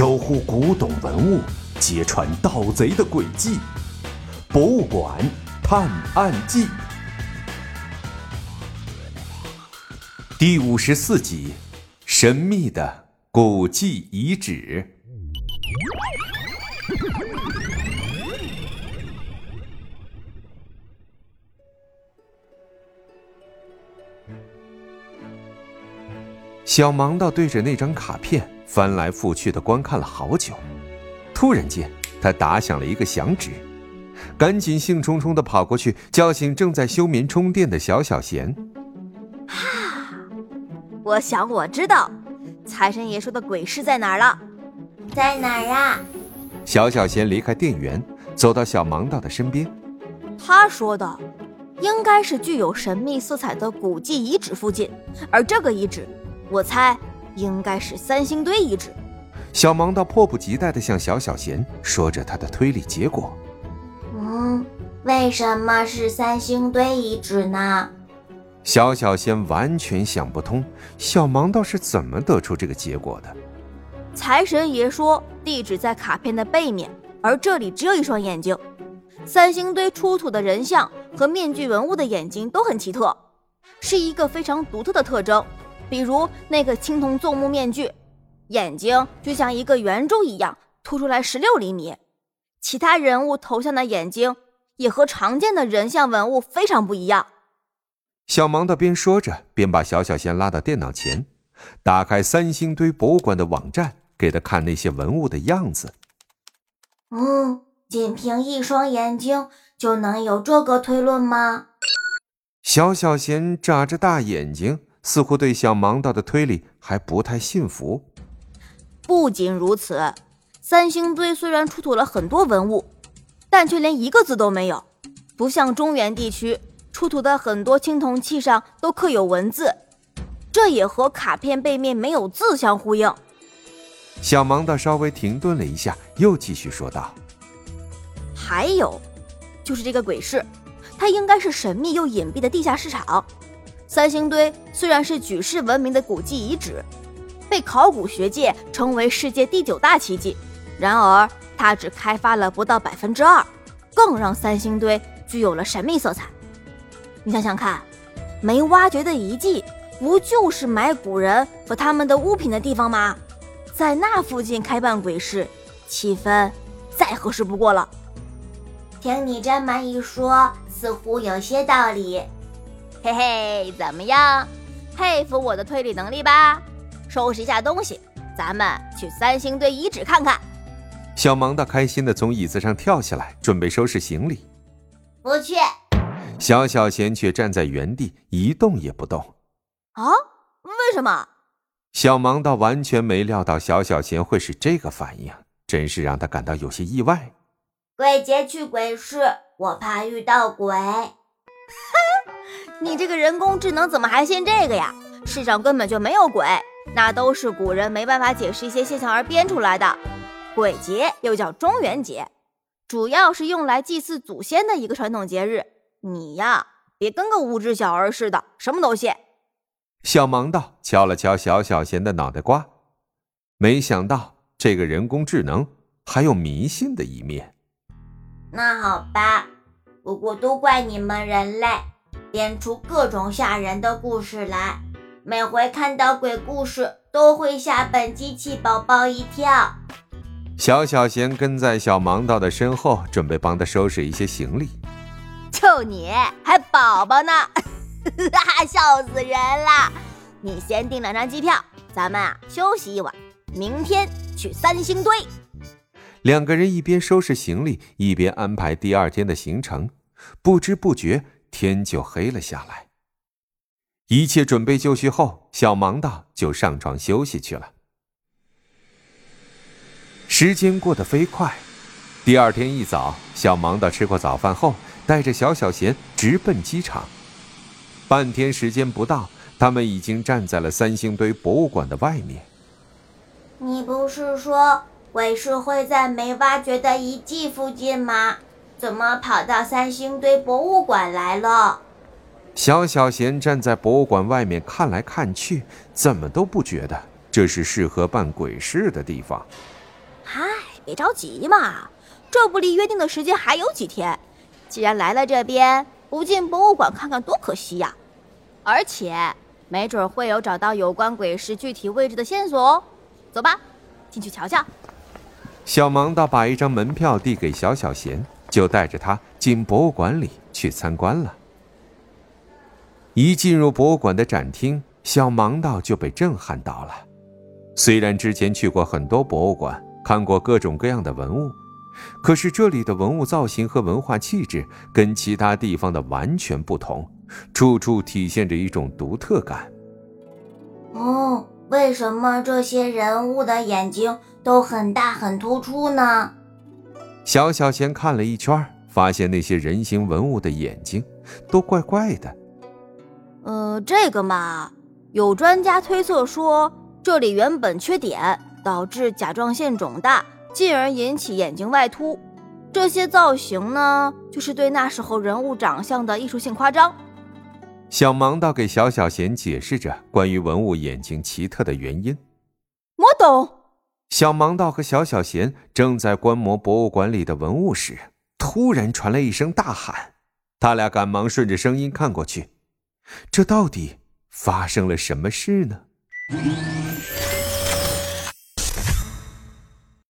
守护古董文物，揭穿盗贼的诡计，《博物馆探案记》第五十四集：神秘的古迹遗址。小盲道对着那张卡片翻来覆去的观看了好久，突然间，他打响了一个响指，赶紧兴冲冲的跑过去叫醒正在休眠充电的小小贤。哈，我想我知道，财神爷说的鬼市在哪儿了？在哪儿啊？小小贤离开电源，走到小盲道的身边。他说的，应该是具有神秘色彩的古迹遗址附近，而这个遗址。我猜应该是三星堆遗址。小盲道迫不及待地向小小贤说着他的推理结果。嗯，为什么是三星堆遗址呢？小小贤完全想不通，小盲道是怎么得出这个结果的。财神爷说地址在卡片的背面，而这里只有一双眼睛。三星堆出土的人像和面具文物的眼睛都很奇特，是一个非常独特的特征。比如那个青铜纵目面具，眼睛就像一个圆柱一样凸出来十六厘米。其他人物头像的眼睛也和常见的人像文物非常不一样。小盲的边说着，边把小小仙拉到电脑前，打开三星堆博物馆的网站，给他看那些文物的样子。嗯，仅凭一双眼睛就能有这个推论吗？小小贤眨着大眼睛。似乎对小盲道的推理还不太信服。不仅如此，三星堆虽然出土了很多文物，但却连一个字都没有，不像中原地区出土的很多青铜器上都刻有文字，这也和卡片背面没有字相呼应。小盲道稍微停顿了一下，又继续说道：“还有，就是这个鬼市，它应该是神秘又隐蔽的地下市场。”三星堆虽然是举世闻名的古迹遗址，被考古学界称为世界第九大奇迹，然而它只开发了不到百分之二，更让三星堆具有了神秘色彩。你想想看，没挖掘的遗迹，不就是埋古人和他们的物品的地方吗？在那附近开办鬼市，气氛再合适不过了。听你这么一说，似乎有些道理。嘿嘿，怎么样？佩服我的推理能力吧？收拾一下东西，咱们去三星堆遗址看看。小盲道开心的从椅子上跳下来，准备收拾行李。不去。小小贤却站在原地一动也不动。啊？为什么？小盲道完全没料到小小贤会是这个反应，真是让他感到有些意外。鬼节去鬼市，我怕遇到鬼。你这个人工智能怎么还信这个呀？世上根本就没有鬼，那都是古人没办法解释一些现象而编出来的。鬼节又叫中元节，主要是用来祭祀祖先的一个传统节日。你呀，别跟个无知小儿似的，什么都信。小盲道敲了敲小小贤的脑袋瓜，没想到这个人工智能还有迷信的一面。那好吧，不过都怪你们人类。编出各种吓人的故事来，每回看到鬼故事都会吓本机器宝宝一跳。小小贤跟在小盲道的身后，准备帮他收拾一些行李。就你还宝宝呢，哈哈笑死人了！你先订两张机票，咱们啊休息一晚，明天去三星堆。两个人一边收拾行李，一边安排第二天的行程，不知不觉。天就黑了下来。一切准备就绪后，小盲道就上床休息去了。时间过得飞快，第二天一早，小盲道吃过早饭后，带着小小贤直奔机场。半天时间不到，他们已经站在了三星堆博物馆的外面。你不是说鬼市会在没挖掘的遗迹附近吗？怎么跑到三星堆博物馆来了？小小贤站在博物馆外面看来看去，怎么都不觉得这是适合办鬼事的地方。嗨，别着急嘛，这不离约定的时间还有几天。既然来了这边，不进博物馆看看多可惜呀！而且，没准会有找到有关鬼市具体位置的线索哦。走吧，进去瞧瞧。小盲道把一张门票递给小小贤，就带着他进博物馆里去参观了。一进入博物馆的展厅，小盲道就被震撼到了。虽然之前去过很多博物馆，看过各种各样的文物，可是这里的文物造型和文化气质跟其他地方的完全不同，处处体现着一种独特感。哦，为什么这些人物的眼睛都很大很突出呢？小小贤看了一圈，发现那些人形文物的眼睛都怪怪的。呃，这个嘛，有专家推测说，这里原本缺碘，导致甲状腺肿大，进而引起眼睛外凸。这些造型呢，就是对那时候人物长相的艺术性夸张。小盲道给小小贤解释着关于文物眼睛奇特的原因。我懂。小盲道和小小贤正在观摩博物馆里的文物时，突然传来一声大喊，他俩赶忙顺着声音看过去。这到底发生了什么事呢？